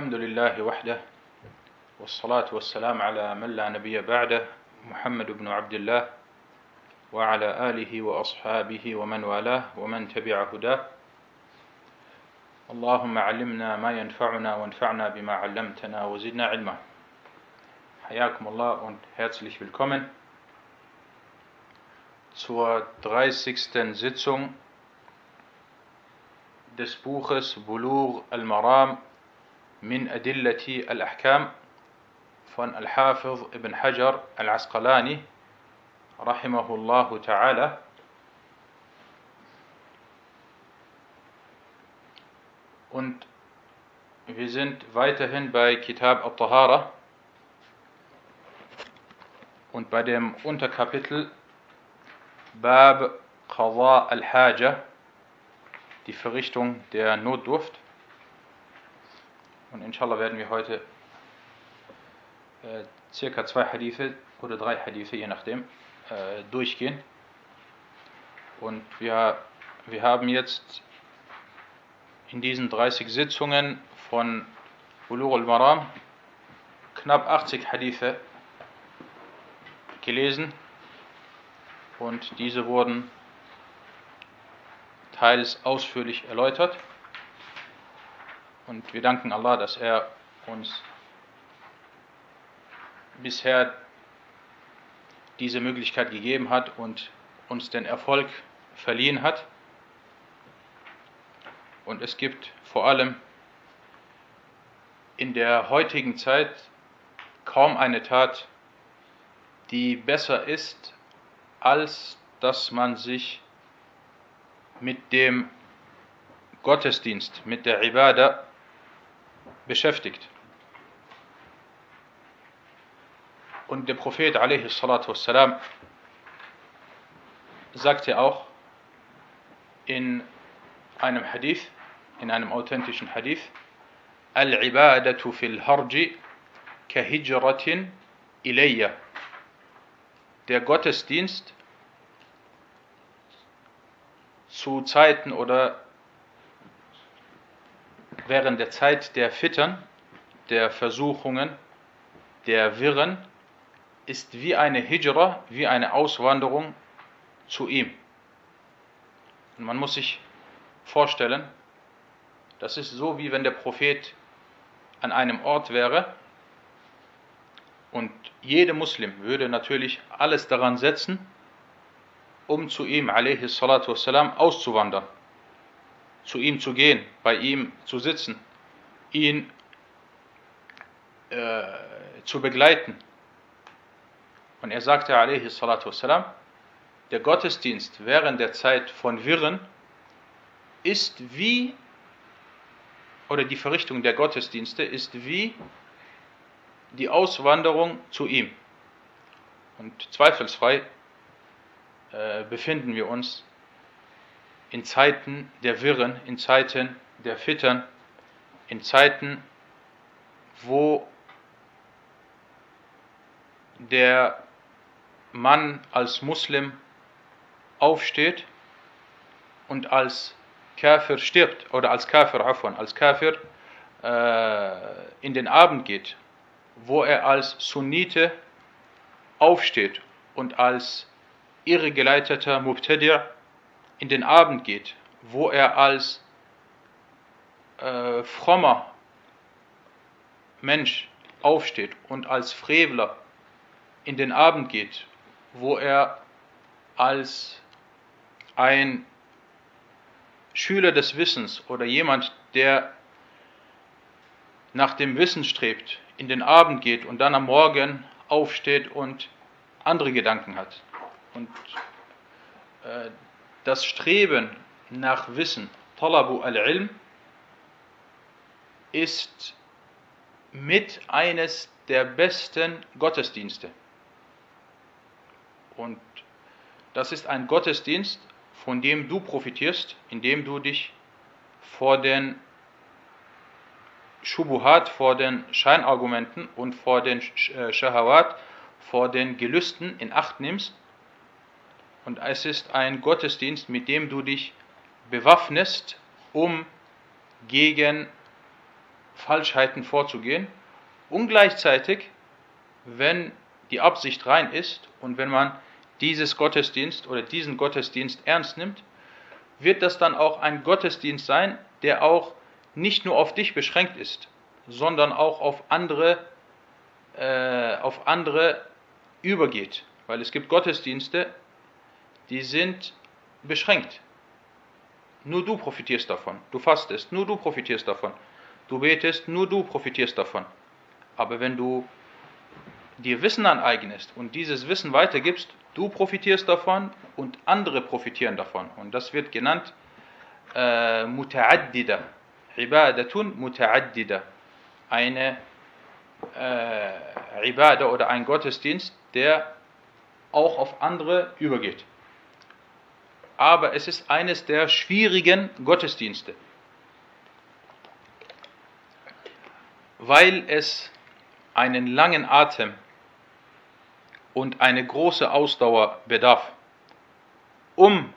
الحمد لله وحده والصلاة والسلام على من لا نبي بعده محمد بن عبد الله وعلى آله وأصحابه ومن والاه ومن تبع هداه اللهم علمنا ما ينفعنا وانفعنا بما علمتنا وزدنا علما حياكم الله und herzlich willkommen zur 30. Sitzung des Buches Bulur al-Maram min Adillati al-Ahkam von Al-Hafiz ibn Hajar al-Asqalani rahimahullahu ta'ala. Und wir sind weiterhin bei Kitab al-Tahara und bei dem Unterkapitel Bab Qadha al-Haja, die Verrichtung der Notdurft. Und inshallah werden wir heute äh, circa zwei Hadithe oder drei Hadithe, je nachdem, äh, durchgehen. Und wir, wir haben jetzt in diesen 30 Sitzungen von Bulur al-Maram knapp 80 Hadithe gelesen und diese wurden teils ausführlich erläutert. Und wir danken Allah, dass er uns bisher diese Möglichkeit gegeben hat und uns den Erfolg verliehen hat. Und es gibt vor allem in der heutigen Zeit kaum eine Tat, die besser ist, als dass man sich mit dem Gottesdienst, mit der Ibadah beschäftigt. Und der Prophet wassalam, sagte auch in einem Hadith, in einem authentischen Hadith, Al-Ibadatu fil Harji kahijratin ilayya. Der Gottesdienst zu Zeiten oder während der Zeit der Fittern, der Versuchungen, der Wirren, ist wie eine Hijra, wie eine Auswanderung zu ihm. Und man muss sich vorstellen, das ist so, wie wenn der Prophet an einem Ort wäre und jeder Muslim würde natürlich alles daran setzen, um zu ihm wassalam, auszuwandern, zu ihm zu gehen, bei ihm zu sitzen, ihn äh, zu begleiten. Und er sagte wassalam, der Gottesdienst während der Zeit von Wirren ist wie, oder die Verrichtung der Gottesdienste ist wie die Auswanderung zu ihm. Und zweifelsfrei äh, befinden wir uns in Zeiten der Wirren, in Zeiten der Fittern, in Zeiten, wo der Mann als Muslim aufsteht und als Kafir stirbt oder als Kafir, afwan, als Kafir äh, in den Abend geht, wo er als Sunnite aufsteht und als irregeleiteter Mubtadi' in den Abend geht, wo er als äh, frommer Mensch aufsteht und als Frevler in den Abend geht, wo er als ein Schüler des Wissens oder jemand, der nach dem Wissen strebt, in den Abend geht und dann am Morgen aufsteht und andere Gedanken hat. Und äh, das Streben nach Wissen, Talabu al-Ilm, ist mit eines der besten Gottesdienste. Und das ist ein Gottesdienst, von dem du profitierst, indem du dich vor den Shubuhat, vor den Scheinargumenten und vor den äh, Shahawat, vor den Gelüsten in Acht nimmst und es ist ein Gottesdienst, mit dem du dich bewaffnest, um gegen Falschheiten vorzugehen und gleichzeitig, wenn die Absicht rein ist und wenn man dieses Gottesdienst oder diesen Gottesdienst ernst nimmt, wird das dann auch ein Gottesdienst sein, der auch nicht nur auf dich beschränkt ist, sondern auch auf andere, äh, auf andere übergeht. Weil es gibt Gottesdienste, die sind beschränkt. Nur du profitierst davon. Du fastest, nur du profitierst davon. Du betest, nur du profitierst davon. Aber wenn du dir Wissen aneignest und dieses Wissen weitergibst, du profitierst davon und andere profitieren davon. Und das wird genannt äh, Muta'addida. Ibadatun Muta'addida. Eine äh, Ibada oder ein Gottesdienst, der auch auf andere übergeht. Aber es ist eines der schwierigen Gottesdienste, weil es einen langen Atem und eine große Ausdauer bedarf, um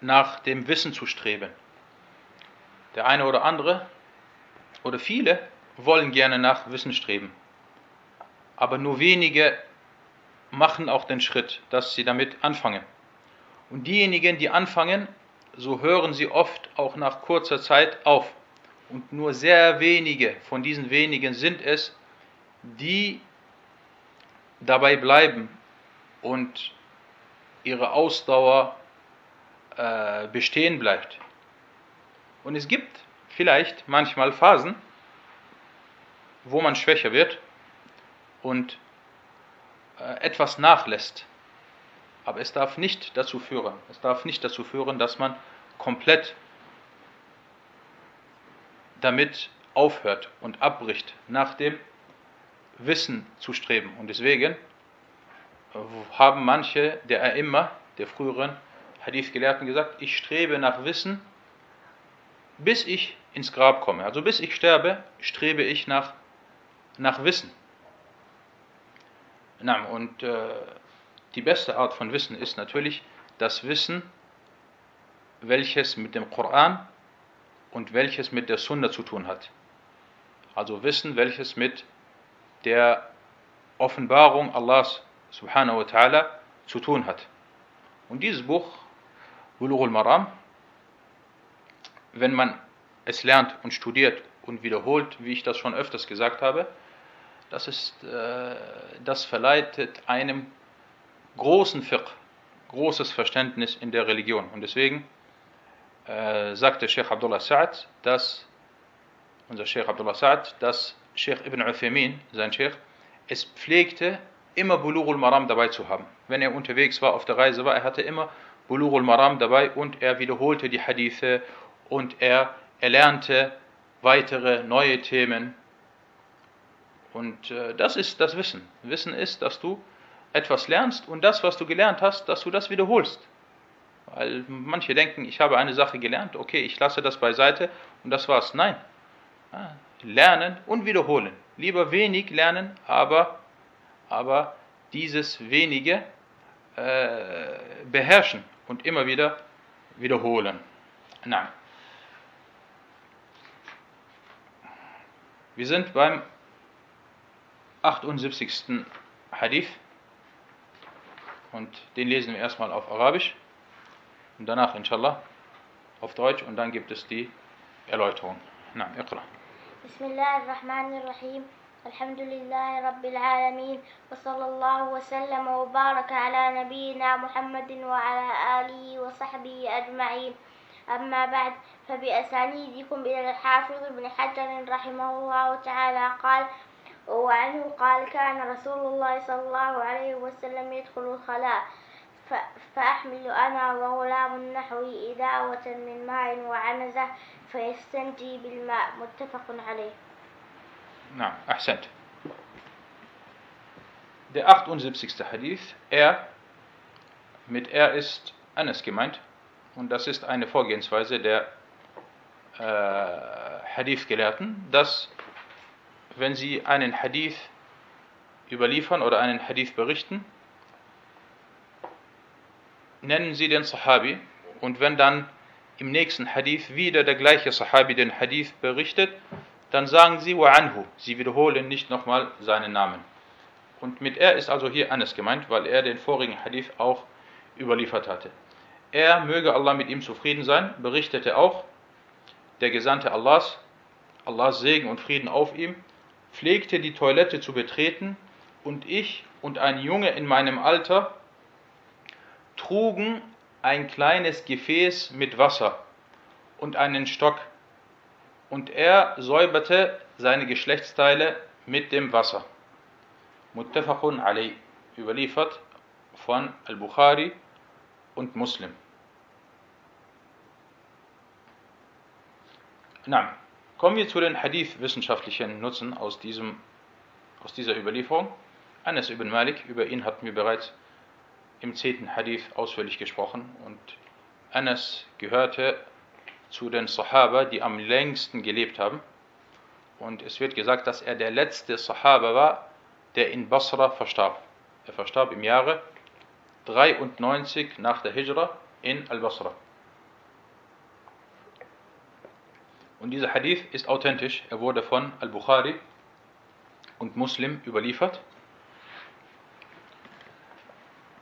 nach dem Wissen zu streben. Der eine oder andere oder viele wollen gerne nach Wissen streben, aber nur wenige machen auch den Schritt, dass sie damit anfangen. Und diejenigen, die anfangen, so hören sie oft auch nach kurzer Zeit auf. Und nur sehr wenige von diesen wenigen sind es, die dabei bleiben und ihre Ausdauer äh, bestehen bleibt. Und es gibt vielleicht manchmal Phasen, wo man schwächer wird und äh, etwas nachlässt. Aber es darf nicht dazu führen, es darf nicht dazu führen, dass man komplett damit aufhört und abbricht, nach dem Wissen zu streben. Und deswegen haben manche der immer der früheren Hadith-Gelehrten gesagt, ich strebe nach Wissen, bis ich ins Grab komme. Also bis ich sterbe, strebe ich nach, nach Wissen. Und äh, die beste Art von Wissen ist natürlich das Wissen, welches mit dem Koran und welches mit der Sunna zu tun hat. Also Wissen, welches mit der Offenbarung Allahs subhanahu wa ta'ala zu tun hat. Und dieses Buch, Bulughul Maram, wenn man es lernt und studiert und wiederholt, wie ich das schon öfters gesagt habe, das, ist, äh, das verleitet einem großen Fiqh, großes Verständnis in der Religion. Und deswegen äh, sagte Sheikh Abdullah Sa'ad, dass unser Sheikh Abdullah Sa'ad, dass Sheikh Ibn Uthaymeen, sein Sheikh, es pflegte, immer Bulughul Maram dabei zu haben. Wenn er unterwegs war, auf der Reise war, er hatte immer Bulughul Maram dabei und er wiederholte die Hadithe und er erlernte weitere neue Themen. Und äh, das ist das Wissen. Wissen ist, dass du etwas lernst und das, was du gelernt hast, dass du das wiederholst. Weil manche denken, ich habe eine Sache gelernt, okay, ich lasse das beiseite und das war's. Nein. Lernen und wiederholen. Lieber wenig lernen, aber, aber dieses wenige äh, beherrschen und immer wieder wiederholen. Nein. Wir sind beim 78. Hadith. Und den lesen wir erstmal auf Arabisch. Und danach inshallah auf Deutsch. Und dann gibt es die Erläuterung. Na, اقرأ. بسم الله الرحمن الرحيم الحمد لله رب العالمين وصلى الله وسلم وبارك على نبينا محمد وعلى آله وصحبه أجمعين أما بعد فبأسانيدكم إلى الحافظ ابن حجر رحمه الله تعالى قال وعنه قال كان رسول الله صلى الله عليه وسلم يدخل الخلاء. فأحمل أنا وغلام نحوي إداوة من ماء وعنزة فيستنجي بالماء. متفق عليه. نعم أحسنت. Der 78. Hadith, er, mit er ist Anas gemeint. Und das ist eine Vorgehensweise der äh, Hadith-Gelehrten, dass wenn sie einen Hadith überliefern oder einen Hadith berichten, nennen sie den Sahabi und wenn dann im nächsten Hadith wieder der gleiche Sahabi den Hadith berichtet, dann sagen sie wa anhu. Sie wiederholen nicht nochmal seinen Namen. Und mit er ist also hier Anas gemeint, weil er den vorigen Hadith auch überliefert hatte. Er, möge Allah mit ihm zufrieden sein, berichtete auch, der Gesandte Allahs, Allahs Segen und Frieden auf ihm, pflegte die Toilette zu betreten und ich und ein Junge in meinem Alter trugen ein kleines Gefäß mit Wasser und einen Stock und er säuberte seine Geschlechtsteile mit dem Wasser. Muttafaqun alay, überliefert von Al-Bukhari und Muslim. Na, kommen wir zu den Hadith-wissenschaftlichen Nutzen aus, diesem, aus dieser Überlieferung. Anas ibn Malik, über ihn hatten wir bereits im zehnten Hadith ausführlich gesprochen und Anas gehörte zu den Sahaba, die am längsten gelebt haben. Und es wird gesagt, dass er der letzte Sahaba war, der in Basra verstarb. Er verstarb im Jahre 93 nach der Hijra in Al-Basra. Und dieser Hadith ist authentisch. Er wurde von Al-Bukhari und Muslim überliefert.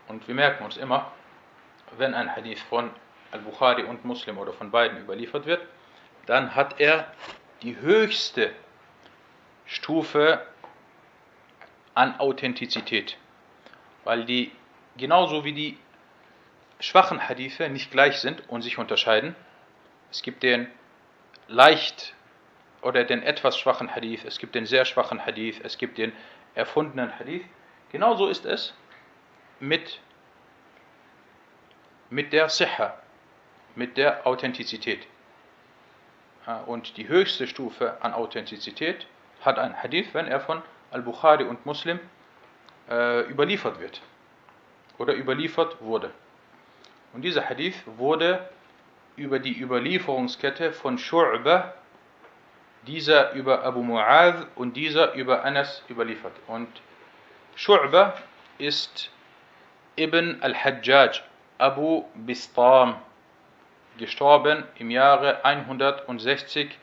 Und wir merken uns immer, wenn ein Hadith von Al-Bukhari und Muslim oder von beiden überliefert wird, dann hat er die höchste Stufe an Authentizität. Weil die, genauso wie die schwachen Hadithe nicht gleich sind und sich unterscheiden, es gibt den leicht oder den etwas schwachen Hadith, es gibt den sehr schwachen Hadith, es gibt den erfundenen Hadith. Genauso ist es mit, mit der Siha, mit der Authentizität. Und die höchste Stufe an Authentizität hat ein Hadith, wenn er von Al-Bukhari und Muslim äh, überliefert wird oder überliefert wurde. Und dieser Hadith wurde über die Überlieferungskette von Shu'bah, dieser über Abu Mu'adh und dieser über Anas überliefert. Und Shu'bah ist Ibn al-Hajjaj, Abu Bistam, gestorben im Jahre 160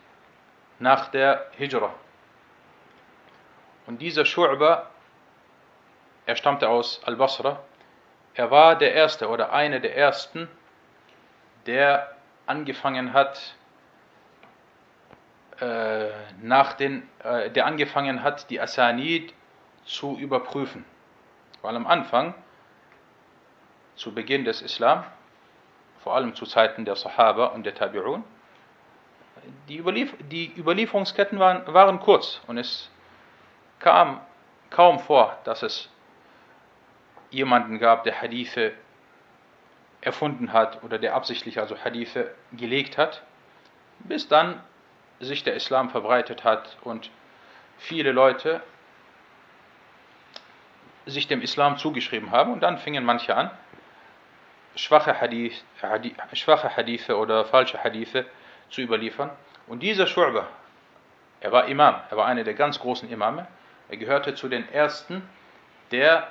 nach der Hijra. Und dieser Shu'ba, er stammte aus Al-Basra, er war der Erste oder einer der Ersten, der angefangen hat, äh, nach den, äh, der angefangen hat, die Asanid zu überprüfen. Weil am Anfang, zu Beginn des Islam, vor allem zu Zeiten der Sahaba und der Tabi'un, die, Überlief die Überlieferungsketten waren, waren kurz und es kam kaum vor, dass es jemanden gab, der Hadithe erfunden hat oder der absichtlich also Hadithe gelegt hat, bis dann sich der Islam verbreitet hat und viele Leute sich dem Islam zugeschrieben haben und dann fingen manche an, schwache, Hadith, Hadith, schwache Hadithe oder falsche Hadithe zu überliefern. Und dieser Schu'bah, er war Imam, er war einer der ganz großen Imame, er gehörte zu den ersten, der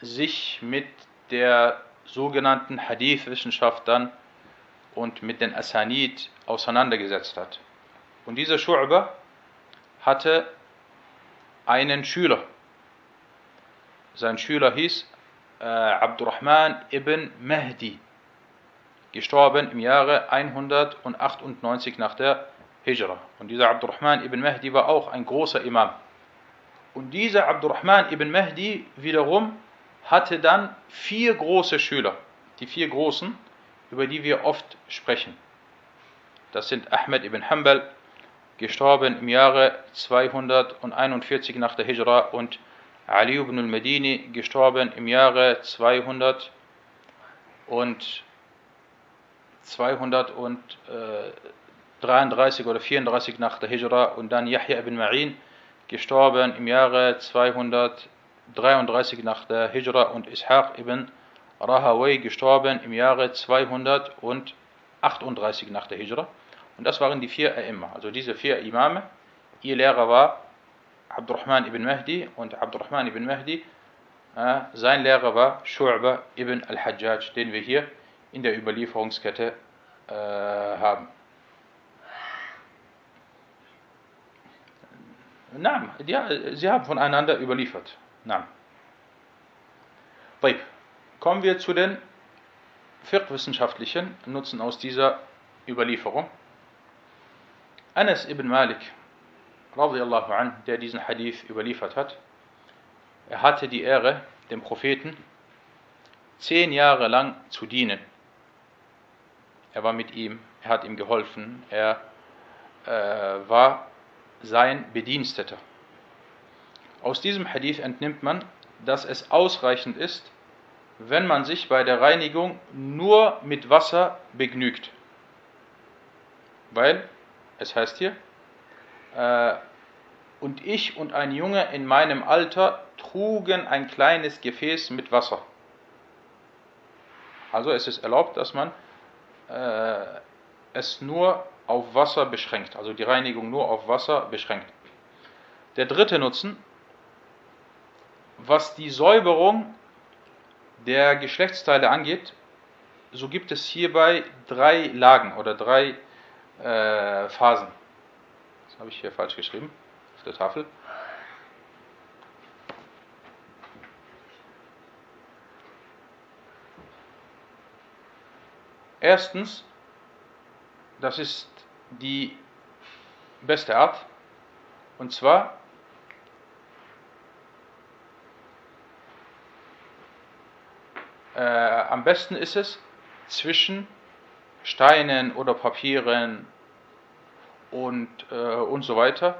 sich mit der sogenannten Hadith-Wissenschaft dann und mit den Asanid auseinandergesetzt hat. Und dieser Schu'ba hatte einen Schüler. Sein Schüler hieß äh, Abdurrahman ibn Mahdi, gestorben im Jahre 198 nach der Hijra. Und dieser Abdurrahman ibn Mahdi war auch ein großer Imam. Und dieser Abdurrahman ibn Mahdi wiederum hatte dann vier große Schüler, die vier großen, über die wir oft sprechen. Das sind Ahmed ibn Hanbal, gestorben im Jahre 241 nach der Hijra und Ali ibn al-Madini, gestorben im Jahre 200 und 233 oder 34 nach der Hijra und dann Yahya ibn Ma'in, gestorben im Jahre 233 nach der Hijra und Ishaq ibn Rahaway gestorben im Jahre 238 nach der Hijra. Und das waren die vier A'imma, also diese vier Imame. Ihr Lehrer war Abdurrahman ibn Mahdi und Abdurrahman ibn Mahdi, äh, sein Lehrer war Shu'ba ibn al-Hajjaj, den wir hier in der Überlieferungskette äh, haben. Naam, ja, sie haben voneinander überliefert. Nein. Kommen wir zu den fiqh-wissenschaftlichen Nutzen aus dieser Überlieferung. Anas ibn Malik, radiallahu an, der diesen Hadith überliefert hat, er hatte die Ehre, dem Propheten zehn Jahre lang zu dienen. Er war mit ihm, er hat ihm geholfen, er äh, war sein Bediensteter. Aus diesem Hadith entnimmt man, dass es ausreichend ist, wenn man sich bei der Reinigung nur mit Wasser begnügt. Weil, es heißt hier, äh, und ich und ein Junge in meinem Alter trugen ein kleines Gefäß mit Wasser. Also es ist erlaubt, dass man äh, es nur auf Wasser beschränkt, also die Reinigung nur auf Wasser beschränkt. Der dritte Nutzen, was die Säuberung der Geschlechtsteile angeht, so gibt es hierbei drei Lagen oder drei äh, Phasen. Das habe ich hier falsch geschrieben auf der Tafel. Erstens, das ist die beste Art, und zwar äh, am besten ist es zwischen Steinen oder Papieren und, äh, und so weiter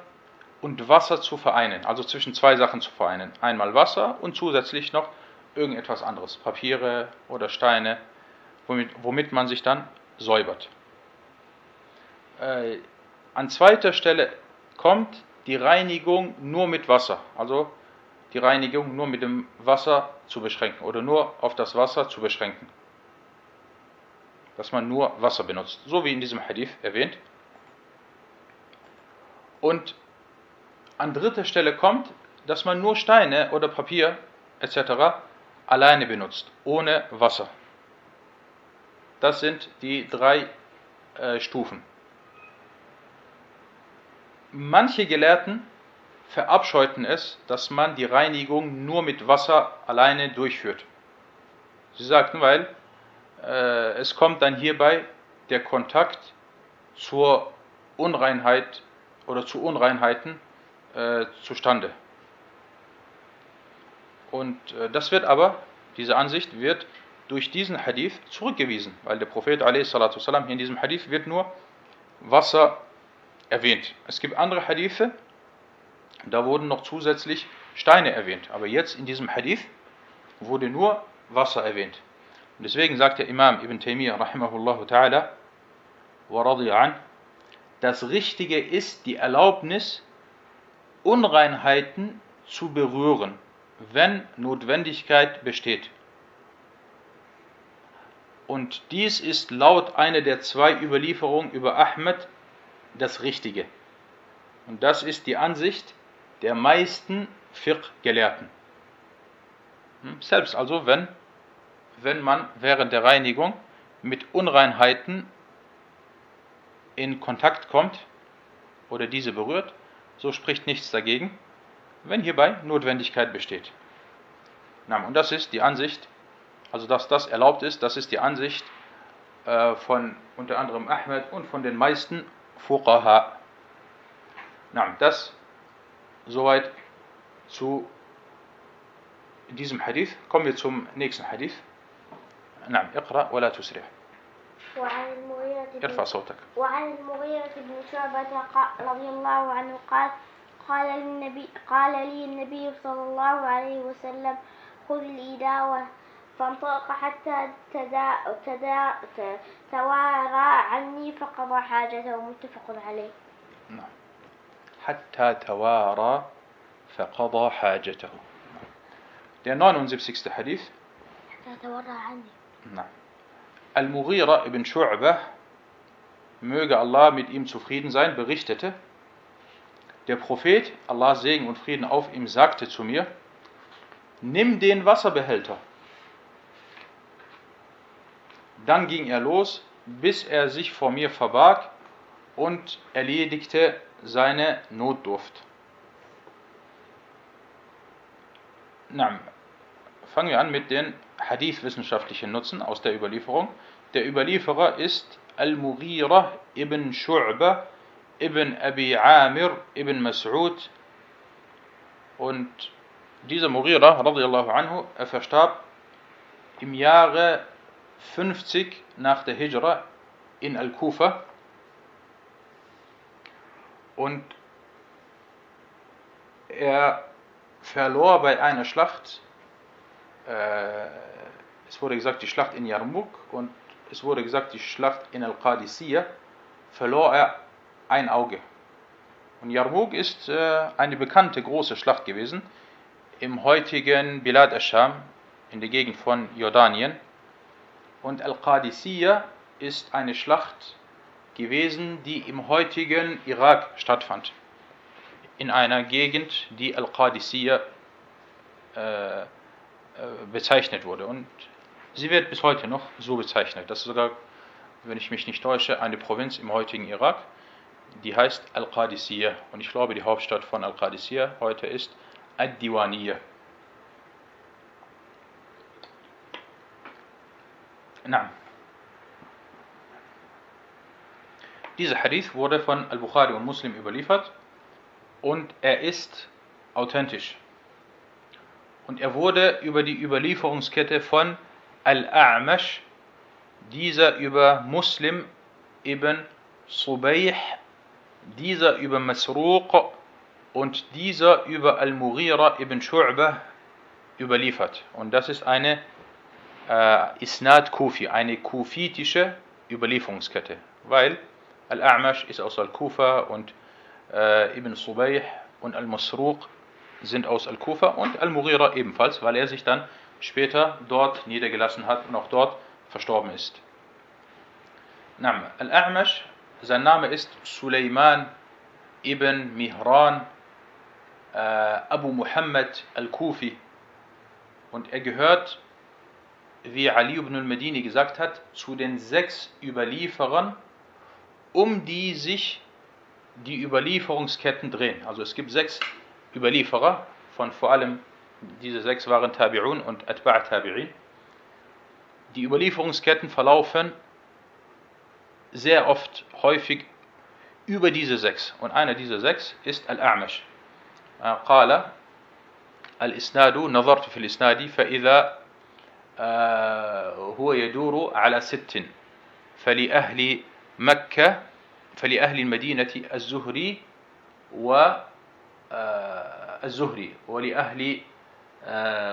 und Wasser zu vereinen, also zwischen zwei Sachen zu vereinen. Einmal Wasser und zusätzlich noch irgendetwas anderes, Papiere oder Steine, womit, womit man sich dann säubert. Äh, an zweiter Stelle kommt die Reinigung nur mit Wasser, also die Reinigung nur mit dem Wasser zu beschränken oder nur auf das Wasser zu beschränken. Dass man nur Wasser benutzt, so wie in diesem Hadith erwähnt. Und an dritter Stelle kommt, dass man nur Steine oder Papier etc. alleine benutzt, ohne Wasser. Das sind die drei äh, Stufen. Manche Gelehrten verabscheuten es, dass man die Reinigung nur mit Wasser alleine durchführt. Sie sagten, weil äh, es kommt dann hierbei der Kontakt zur Unreinheit oder zu Unreinheiten äh, zustande. Und äh, das wird aber, diese Ansicht wird durch diesen Hadith zurückgewiesen, weil der Prophet a.s. in diesem Hadith wird nur Wasser erwähnt. Es gibt andere Hadithe, da wurden noch zusätzlich Steine erwähnt. Aber jetzt in diesem Hadith wurde nur Wasser erwähnt. Und deswegen sagt der Imam Ibn Taymiyyah das Richtige ist die Erlaubnis, Unreinheiten zu berühren, wenn Notwendigkeit besteht. Und dies ist laut einer der zwei Überlieferungen über Ahmed das Richtige. Und das ist die Ansicht der meisten Fiqh-Gelehrten. Hm, selbst also, wenn, wenn man während der Reinigung mit Unreinheiten in Kontakt kommt oder diese berührt, so spricht nichts dagegen, wenn hierbei Notwendigkeit besteht. Und das ist die Ansicht, also dass das erlaubt ist, das ist die Ansicht äh, von unter anderem Ahmed und von den meisten Fuqaha. Das Soweit zu diesem Hadith. Kommen wir zum nächsten Hadith. نعم اقرأ ولا تسرع. وعن المغيرة ارفع صوتك. وعن المغيرة بن شعبة رضي الله عنه قال قال للنبي قال لي النبي صلى الله عليه وسلم خذ الإداوة فانطلق حتى تدا تدا توارى عني فقضى حاجته متفق عليه. نعم. حتى توارى فقضى حاجته Der 79. Hadith. حتى تورى عني. نعم. Al-Mughira ibn Shu'bah, möge Allah mit ihm zufrieden sein, berichtete, der Prophet, Allah Segen und Frieden auf ihm, sagte zu mir, nimm den Wasserbehälter. Dann ging er los, bis er sich vor mir verbarg und erledigte seine Notdurft. Na, fangen wir an mit den Hadith-wissenschaftlichen Nutzen aus der Überlieferung. Der Überlieferer ist Al-Mughira ibn Shu'ba ibn Abi Amir ibn Mas'ud und dieser Mughira radiallahu anhu, er verstarb im Jahre 50 nach der Hijra in Al-Kufa und er verlor bei einer Schlacht, äh, es wurde gesagt die Schlacht in Yarmouk und es wurde gesagt die Schlacht in Al-Qadisiyah, verlor er ein Auge. Und Yarmouk ist äh, eine bekannte große Schlacht gewesen im heutigen Bilad al-Sham, in der Gegend von Jordanien. Und Al-Qadisiyah ist eine Schlacht gewesen, die im heutigen Irak stattfand. In einer Gegend, die Al-Qadisiyah äh, äh, bezeichnet wurde. Und sie wird bis heute noch so bezeichnet. Das ist sogar, wenn ich mich nicht täusche, eine Provinz im heutigen Irak, die heißt Al-Qadisiyah. Und ich glaube, die Hauptstadt von Al-Qadisiyah heute ist Ad-Diwaniyah. Na. Dieser Hadith wurde von Al-Bukhari und Muslim überliefert und er ist authentisch. Und er wurde über die Überlieferungskette von Al-A'mash, dieser über Muslim ibn Subayh, dieser über Masruq und dieser über Al-Mughira ibn Shu'bah überliefert. Und das ist eine äh, Isnad Kufi, eine kufitische Überlieferungskette, weil Al-A'mash ist aus Al-Kufa und äh, Ibn Subayh und Al-Masruq sind aus Al-Kufa und Al-Mughira ebenfalls, weil er sich dann später dort niedergelassen hat und auch dort verstorben ist. Al-A'mash, sein Name ist Suleiman ibn Mihran äh, Abu Muhammad al-Kufi und er gehört, wie Ali ibn al-Madini gesagt hat, zu den sechs Überlieferern um die sich die Überlieferungsketten drehen. Also es gibt sechs Überlieferer, von vor allem diese sechs waren Tabi'un und Atba' Tabi'in. Die Überlieferungsketten verlaufen sehr oft, häufig über diese sechs. Und einer dieser sechs ist Al-A'mash. قال الإسناد نظرت في الإسناد فإذا هو يدور على ست فلأهل مكة فلأهل المدينة الزهري و الزهري ولأهل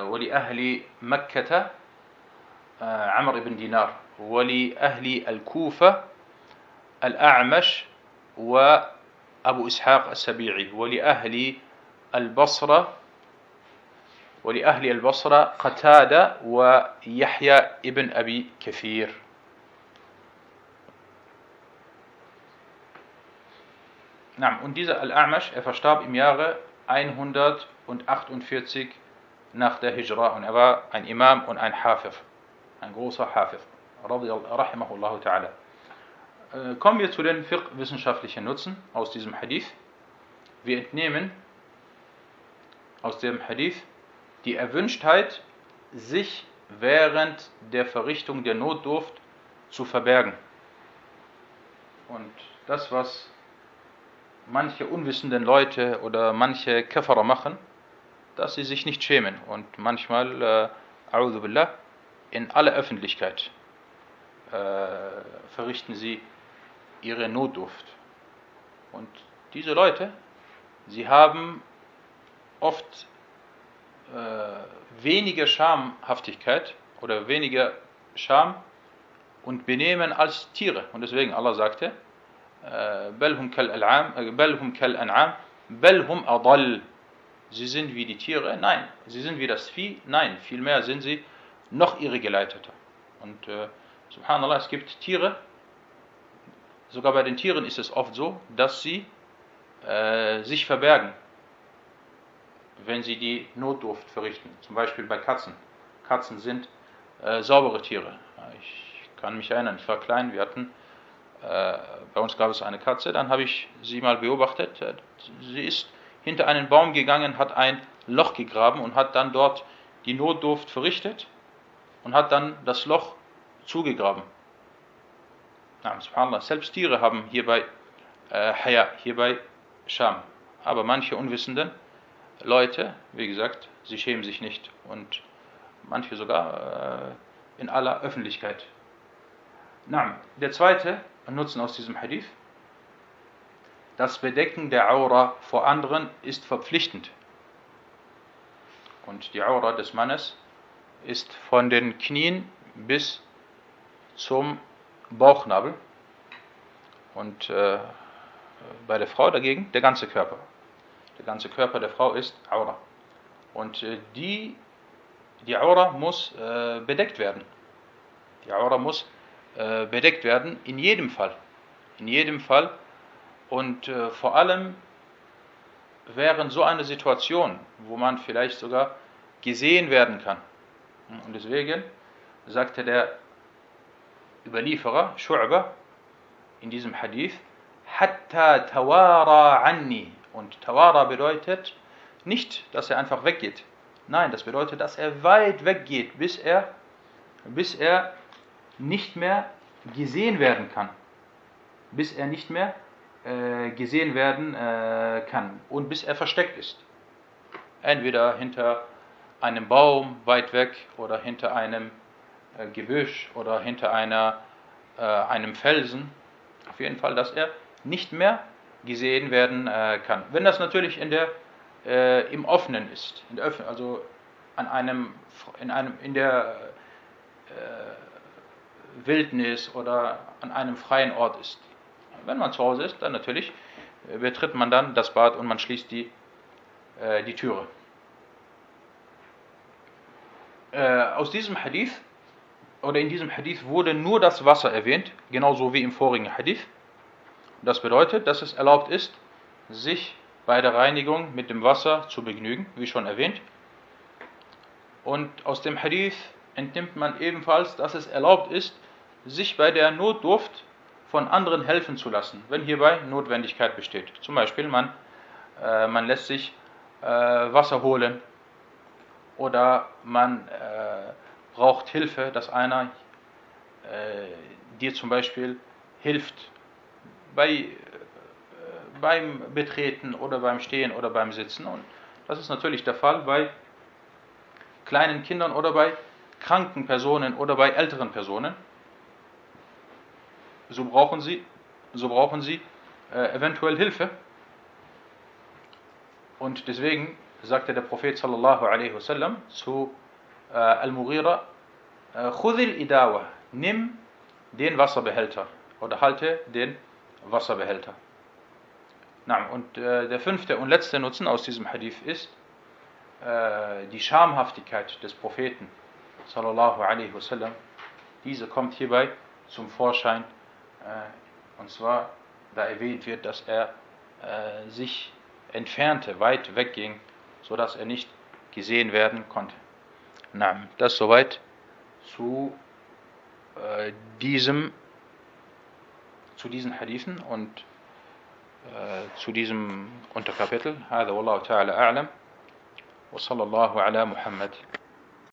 ولأهل مكة عمرو بن دينار ولأهل الكوفة الأعمش وأبو إسحاق السبيعي ولأهل البصرة ولأهل البصرة قتادة ويحيى ابن أبي كثير. Und dieser Al-A'mash, er verstarb im Jahre 148 nach der Hijra und er war ein Imam und ein Hafif, ein großer Hafif, rahimahullah. Äh, kommen wir zu den fiqh-wissenschaftlichen Nutzen aus diesem Hadith. Wir entnehmen aus dem Hadith die Erwünschtheit, sich während der Verrichtung der Notdurft zu verbergen. Und das, was manche unwissenden Leute oder manche Käferer machen, dass sie sich nicht schämen und manchmal, äh, billah, in aller Öffentlichkeit äh, verrichten sie ihre Notdurft. Und diese Leute, sie haben oft äh, weniger Schamhaftigkeit oder weniger Scham und Benehmen als Tiere. Und deswegen Allah sagte, بل هم كالأنعام بل هم كالأنعام بل هم أضل Sie sind wie die Tiere? Nein. Sie sind wie das Vieh? Nein. Vielmehr sind sie noch ihre Geleitete. Und äh, subhanallah, es gibt Tiere, sogar bei den Tieren ist es oft so, dass sie äh, sich verbergen, wenn sie die Notdurft verrichten. Zum Beispiel bei Katzen. Katzen sind äh, saubere Tiere. Ich kann mich erinnern, ich war klein, wir hatten äh, bei uns gab es eine Katze, dann habe ich sie mal beobachtet. Sie ist hinter einen Baum gegangen, hat ein Loch gegraben und hat dann dort die Notdurft verrichtet und hat dann das Loch zugegraben. Na, subhanallah, selbst Tiere haben hierbei äh, hierbei Scham. Aber manche unwissenden Leute, wie gesagt, sie schämen sich nicht und manche sogar äh, in aller Öffentlichkeit. Na, der zweite Nutzen aus diesem Hadith. Das Bedecken der Aura vor anderen ist verpflichtend. Und die Aura des Mannes ist von den Knien bis zum Bauchnabel. Und äh, bei der Frau dagegen der ganze Körper. Der ganze Körper der Frau ist Aura. Und äh, die, die Aura muss äh, bedeckt werden. Die Aura muss äh, bedeckt werden, in jedem Fall. In jedem Fall. Und äh, vor allem während so einer Situation, wo man vielleicht sogar gesehen werden kann. Und deswegen sagte der Überlieferer, Shu'ba, in diesem Hadith, Hatta tawara anni. Und tawara bedeutet nicht, dass er einfach weggeht. Nein, das bedeutet, dass er weit weggeht, bis er, bis er nicht mehr gesehen werden kann. Bis er nicht mehr äh, gesehen werden äh, kann und bis er versteckt ist. Entweder hinter einem Baum weit weg oder hinter einem äh, Gebüsch oder hinter einer, äh, einem Felsen. Auf jeden Fall, dass er nicht mehr gesehen werden äh, kann. Wenn das natürlich in der, äh, im Offenen ist, in der Öffn also an einem, in, einem, in der Wildnis oder an einem freien Ort ist. Wenn man zu Hause ist, dann natürlich betritt man dann das Bad und man schließt die, äh, die Türe. Äh, aus diesem Hadith oder in diesem Hadith wurde nur das Wasser erwähnt, genauso wie im vorigen Hadith. Das bedeutet, dass es erlaubt ist, sich bei der Reinigung mit dem Wasser zu begnügen, wie schon erwähnt. Und aus dem Hadith entnimmt man ebenfalls, dass es erlaubt ist, sich bei der Notdurft von anderen helfen zu lassen, wenn hierbei Notwendigkeit besteht. Zum Beispiel, man, äh, man lässt sich äh, Wasser holen oder man äh, braucht Hilfe, dass einer äh, dir zum Beispiel hilft bei, äh, beim Betreten oder beim Stehen oder beim Sitzen. Und das ist natürlich der Fall bei kleinen Kindern oder bei kranken Personen oder bei älteren Personen so brauchen sie, so brauchen sie äh, eventuell Hilfe. Und deswegen sagte der Prophet sallallahu alaihi wasallam zu äh, Al-Mughira, äh, Khudil idawa, nimm den Wasserbehälter oder halte den Wasserbehälter. Na, und äh, der fünfte und letzte Nutzen aus diesem Hadith ist äh, die Schamhaftigkeit des Propheten sallallahu alaihi wasallam. Diese kommt hierbei zum Vorschein und zwar, da erwähnt wird, dass er äh, sich entfernte, weit wegging, sodass er nicht gesehen werden konnte. Na, das soweit zu äh, diesem zu diesen Hadithen und äh, zu diesem Unterkapitel. هذا والله تعالى أعلم وصلى الله على محمد